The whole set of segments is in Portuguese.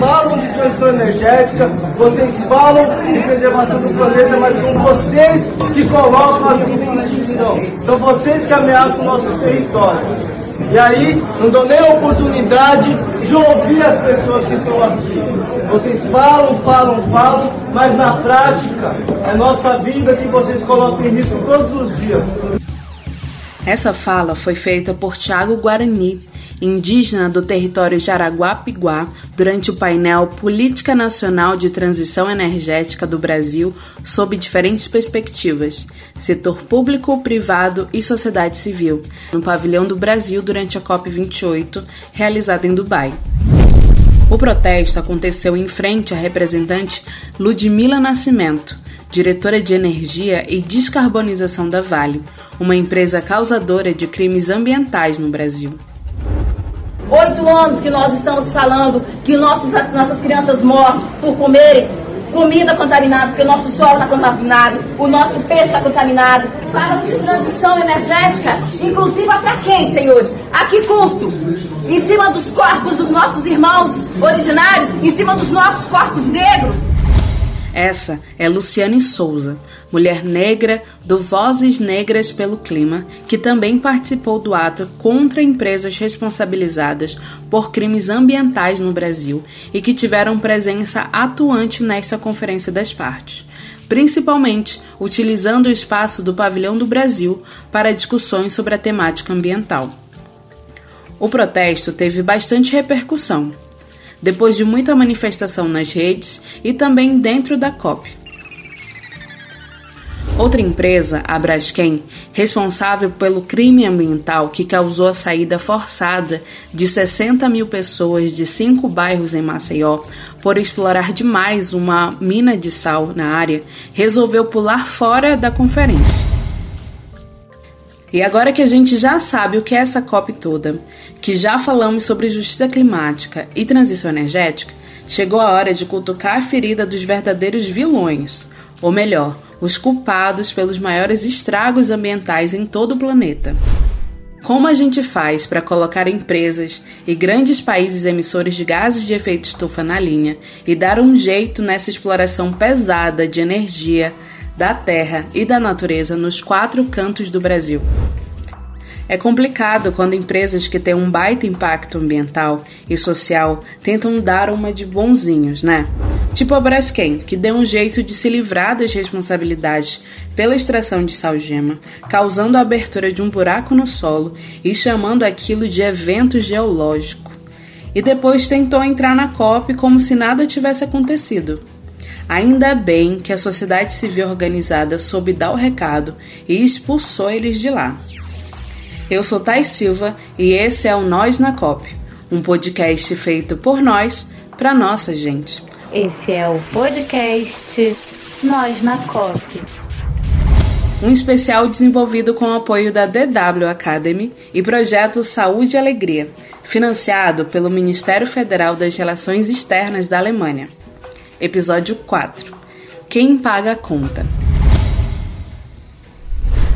falam de transição energética, vocês falam de preservação do planeta, mas são vocês que colocam a vida em extinção. São vocês que ameaçam nossos territórios. E aí, não dou nem a oportunidade de ouvir as pessoas que estão aqui. Vocês falam, falam, falam, mas na prática é nossa vida que vocês colocam em risco todos os dias. Essa fala foi feita por Tiago Guarani, indígena do território Jaraguá-Piguá, durante o painel Política Nacional de Transição Energética do Brasil sob diferentes perspectivas, setor público, privado e sociedade civil, no Pavilhão do Brasil durante a COP28, realizada em Dubai. O protesto aconteceu em frente à representante Ludmila Nascimento, diretora de energia e descarbonização da Vale, uma empresa causadora de crimes ambientais no Brasil. Oito anos que nós estamos falando que nossos, nossas crianças morrem por comerem comida contaminada, porque o nosso solo está contaminado, o nosso peixe está contaminado. Fala de transição energética, inclusive para quem, senhores? A que custo? Em cima dos corpos dos nossos irmãos originários, em cima dos nossos corpos negros. Essa é Luciane Souza, mulher negra do Vozes Negras pelo Clima, que também participou do ato contra empresas responsabilizadas por crimes ambientais no Brasil e que tiveram presença atuante nesta Conferência das Partes, principalmente utilizando o espaço do Pavilhão do Brasil para discussões sobre a temática ambiental. O protesto teve bastante repercussão depois de muita manifestação nas redes e também dentro da COP. Outra empresa, a Braskem, responsável pelo crime ambiental que causou a saída forçada de 60 mil pessoas de cinco bairros em Maceió por explorar demais uma mina de sal na área, resolveu pular fora da conferência. E agora que a gente já sabe o que é essa COP toda, que já falamos sobre justiça climática e transição energética, chegou a hora de cutucar a ferida dos verdadeiros vilões, ou melhor, os culpados pelos maiores estragos ambientais em todo o planeta. Como a gente faz para colocar empresas e grandes países emissores de gases de efeito estufa na linha e dar um jeito nessa exploração pesada de energia, da terra e da natureza nos quatro cantos do Brasil. É complicado quando empresas que têm um baita impacto ambiental e social tentam dar uma de bonzinhos, né? Tipo a Braskem, que deu um jeito de se livrar das responsabilidades pela extração de salgema, causando a abertura de um buraco no solo e chamando aquilo de evento geológico. E depois tentou entrar na COP como se nada tivesse acontecido. Ainda bem que a sociedade civil organizada soube dar o recado e expulsou eles de lá. Eu sou Thais Silva e esse é o Nós na COP, um podcast feito por nós para nossa gente. Esse é o podcast Nós na COP. Um especial desenvolvido com o apoio da DW Academy e projeto Saúde e Alegria, financiado pelo Ministério Federal das Relações Externas da Alemanha. Episódio 4 Quem paga a conta?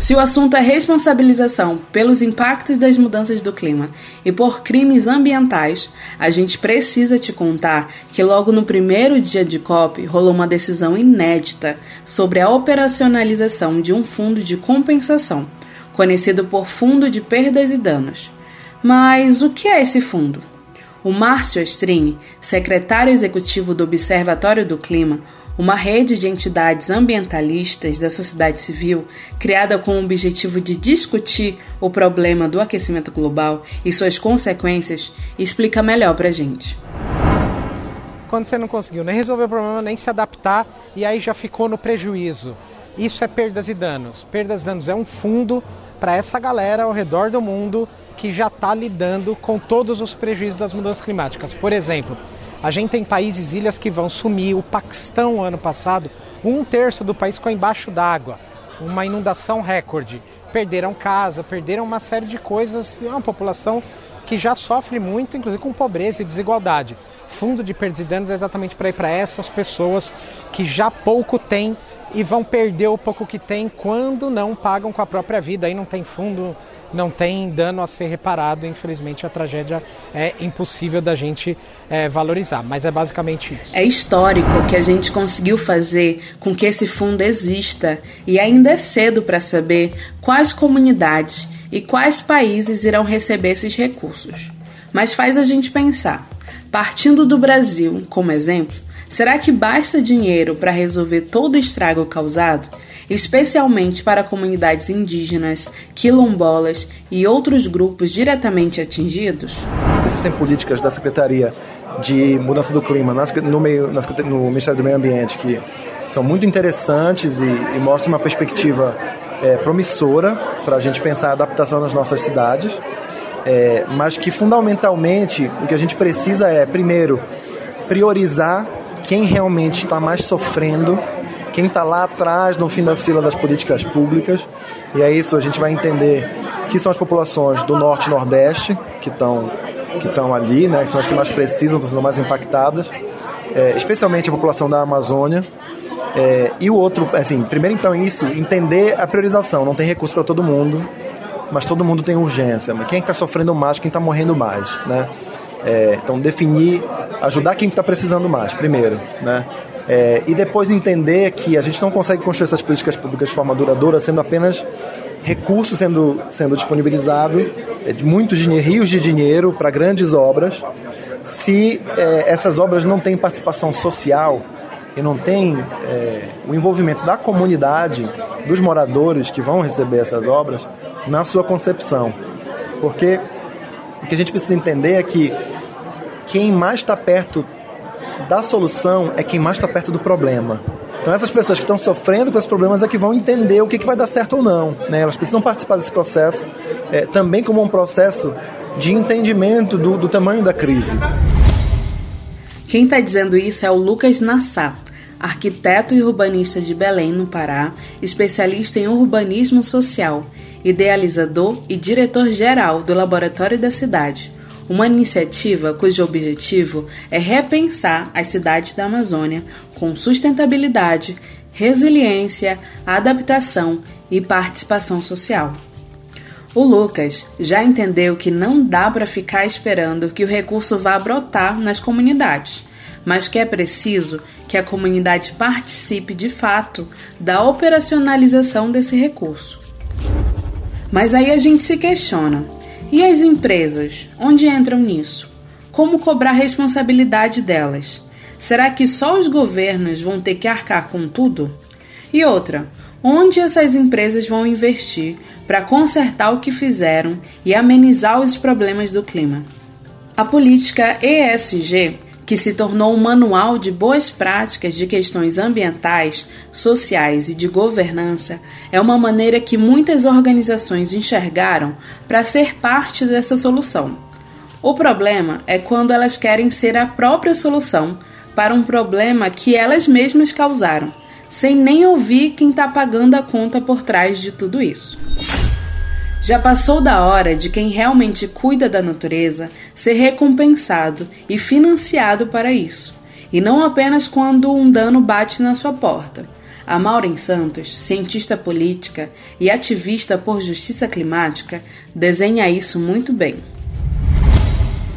Se o assunto é responsabilização pelos impactos das mudanças do clima e por crimes ambientais, a gente precisa te contar que logo no primeiro dia de COP rolou uma decisão inédita sobre a operacionalização de um fundo de compensação, conhecido por Fundo de Perdas e Danos. Mas o que é esse fundo? O Márcio Astrini, secretário executivo do Observatório do Clima, uma rede de entidades ambientalistas da sociedade civil criada com o objetivo de discutir o problema do aquecimento global e suas consequências, explica melhor para a gente. Quando você não conseguiu nem resolver o problema, nem se adaptar, e aí já ficou no prejuízo. Isso é perdas e danos. Perdas e danos é um fundo para essa galera ao redor do mundo que já está lidando com todos os prejuízos das mudanças climáticas. Por exemplo, a gente tem países, ilhas que vão sumir. O Paquistão, ano passado, um terço do país ficou embaixo d'água. Uma inundação recorde. Perderam casa, perderam uma série de coisas. É uma população que já sofre muito, inclusive com pobreza e desigualdade. Fundo de perdas e danos é exatamente para ir para essas pessoas que já pouco têm e vão perder o pouco que tem quando não pagam com a própria vida. Aí não tem fundo, não tem dano a ser reparado. Infelizmente, a tragédia é impossível da gente é, valorizar, mas é basicamente isso. É histórico que a gente conseguiu fazer com que esse fundo exista e ainda é cedo para saber quais comunidades e quais países irão receber esses recursos. Mas faz a gente pensar. Partindo do Brasil como exemplo, será que basta dinheiro para resolver todo o estrago causado? Especialmente para comunidades indígenas, quilombolas e outros grupos diretamente atingidos? Existem políticas da Secretaria de Mudança do Clima no, meio, no Ministério do Meio Ambiente que são muito interessantes e, e mostram uma perspectiva é, promissora para a gente pensar a adaptação nas nossas cidades, é, mas que fundamentalmente o que a gente precisa é, primeiro, priorizar quem realmente está mais sofrendo, quem está lá atrás, no fim da fila das políticas públicas, e é isso, a gente vai entender que são as populações do Norte e Nordeste que estão que estão ali, né, que são as que mais precisam, estão sendo mais impactadas, é, especialmente a população da Amazônia, é, e o outro, assim, primeiro então isso, entender a priorização. Não tem recurso para todo mundo, mas todo mundo tem urgência. Mas quem é está sofrendo mais, quem está morrendo mais, né? É, então definir, ajudar quem está precisando mais, primeiro, né? É, e depois entender que a gente não consegue construir essas políticas públicas de forma duradoura sendo apenas recursos sendo, sendo disponibilizado, é, dinheiro, rios de dinheiro para grandes obras, se é, essas obras não têm participação social e não tem é, o envolvimento da comunidade, dos moradores que vão receber essas obras, na sua concepção. Porque o que a gente precisa entender é que quem mais está perto da solução é quem mais está perto do problema. Então essas pessoas que estão sofrendo com esses problemas é que vão entender o que, que vai dar certo ou não. Né? Elas precisam participar desse processo é, também como um processo de entendimento do, do tamanho da crise. Quem está dizendo isso é o Lucas Nassar, arquiteto e urbanista de Belém, no Pará, especialista em urbanismo social, idealizador e diretor-geral do Laboratório da Cidade, uma iniciativa cujo objetivo é repensar as cidades da Amazônia com sustentabilidade, resiliência, adaptação e participação social. O Lucas já entendeu que não dá para ficar esperando que o recurso vá brotar nas comunidades, mas que é preciso que a comunidade participe de fato da operacionalização desse recurso. Mas aí a gente se questiona: e as empresas? Onde entram nisso? Como cobrar responsabilidade delas? Será que só os governos vão ter que arcar com tudo? E outra, Onde essas empresas vão investir para consertar o que fizeram e amenizar os problemas do clima? A política ESG, que se tornou um manual de boas práticas de questões ambientais, sociais e de governança, é uma maneira que muitas organizações enxergaram para ser parte dessa solução. O problema é quando elas querem ser a própria solução para um problema que elas mesmas causaram sem nem ouvir quem está pagando a conta por trás de tudo isso. Já passou da hora de quem realmente cuida da natureza ser recompensado e financiado para isso, e não apenas quando um dano bate na sua porta. A Maureen Santos, cientista política e ativista por justiça climática, desenha isso muito bem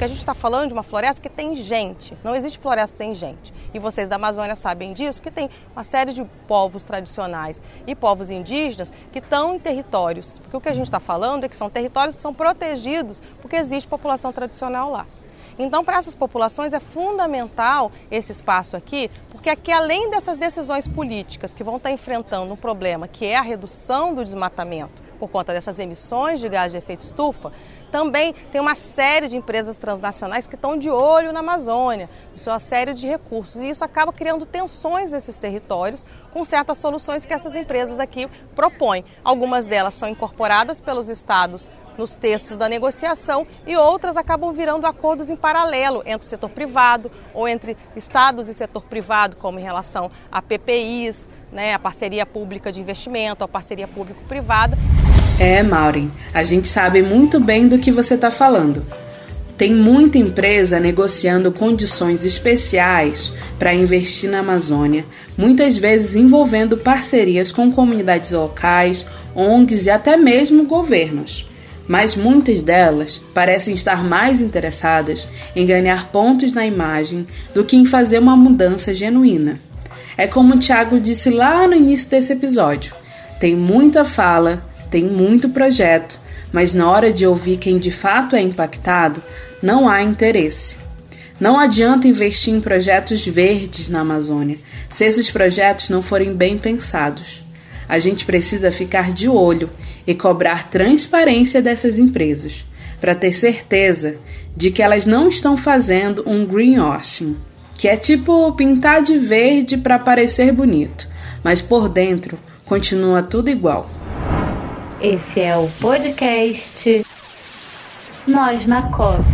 porque a gente está falando de uma floresta que tem gente. Não existe floresta sem gente. E vocês da Amazônia sabem disso, que tem uma série de povos tradicionais e povos indígenas que estão em territórios. Porque o que a gente está falando é que são territórios que são protegidos porque existe população tradicional lá. Então, para essas populações é fundamental esse espaço aqui, porque aqui, além dessas decisões políticas que vão estar enfrentando um problema que é a redução do desmatamento por conta dessas emissões de gás de efeito estufa, também tem uma série de empresas transnacionais que estão de olho na Amazônia, isso é uma série de recursos, e isso acaba criando tensões nesses territórios com certas soluções que essas empresas aqui propõem. Algumas delas são incorporadas pelos estados nos textos da negociação e outras acabam virando acordos em paralelo entre o setor privado ou entre estados e setor privado, como em relação a PPIs, né, a parceria pública de investimento, a parceria público-privada. É, Maureen, a gente sabe muito bem do que você está falando. Tem muita empresa negociando condições especiais para investir na Amazônia, muitas vezes envolvendo parcerias com comunidades locais, ONGs e até mesmo governos. Mas muitas delas parecem estar mais interessadas em ganhar pontos na imagem do que em fazer uma mudança genuína. É como o Thiago disse lá no início desse episódio: tem muita fala, tem muito projeto, mas na hora de ouvir quem de fato é impactado, não há interesse. Não adianta investir em projetos verdes na Amazônia se esses projetos não forem bem pensados. A gente precisa ficar de olho e cobrar transparência dessas empresas, para ter certeza de que elas não estão fazendo um greenwashing, que é tipo pintar de verde para parecer bonito, mas por dentro continua tudo igual. Esse é o podcast Nós na COP.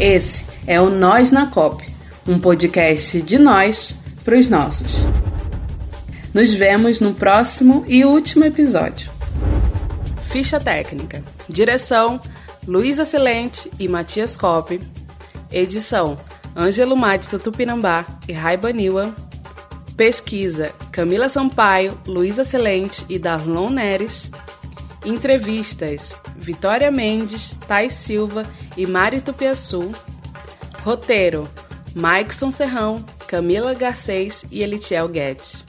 Esse é o Nós na COP, um podcast de nós para os nossos. Nos vemos no próximo e último episódio. Ficha técnica: direção Luísa Silente e Matias Cop. Edição: Ângelo Matson Tupinambá e Raiba Niwa. Pesquisa: Camila Sampaio, Luísa Silente e Darlon Neres. Entrevistas: Vitória Mendes, Thais Silva e Mari Tupiaçu. Roteiro: Maikson Serrão, Camila Garcês e Elitiel Guedes.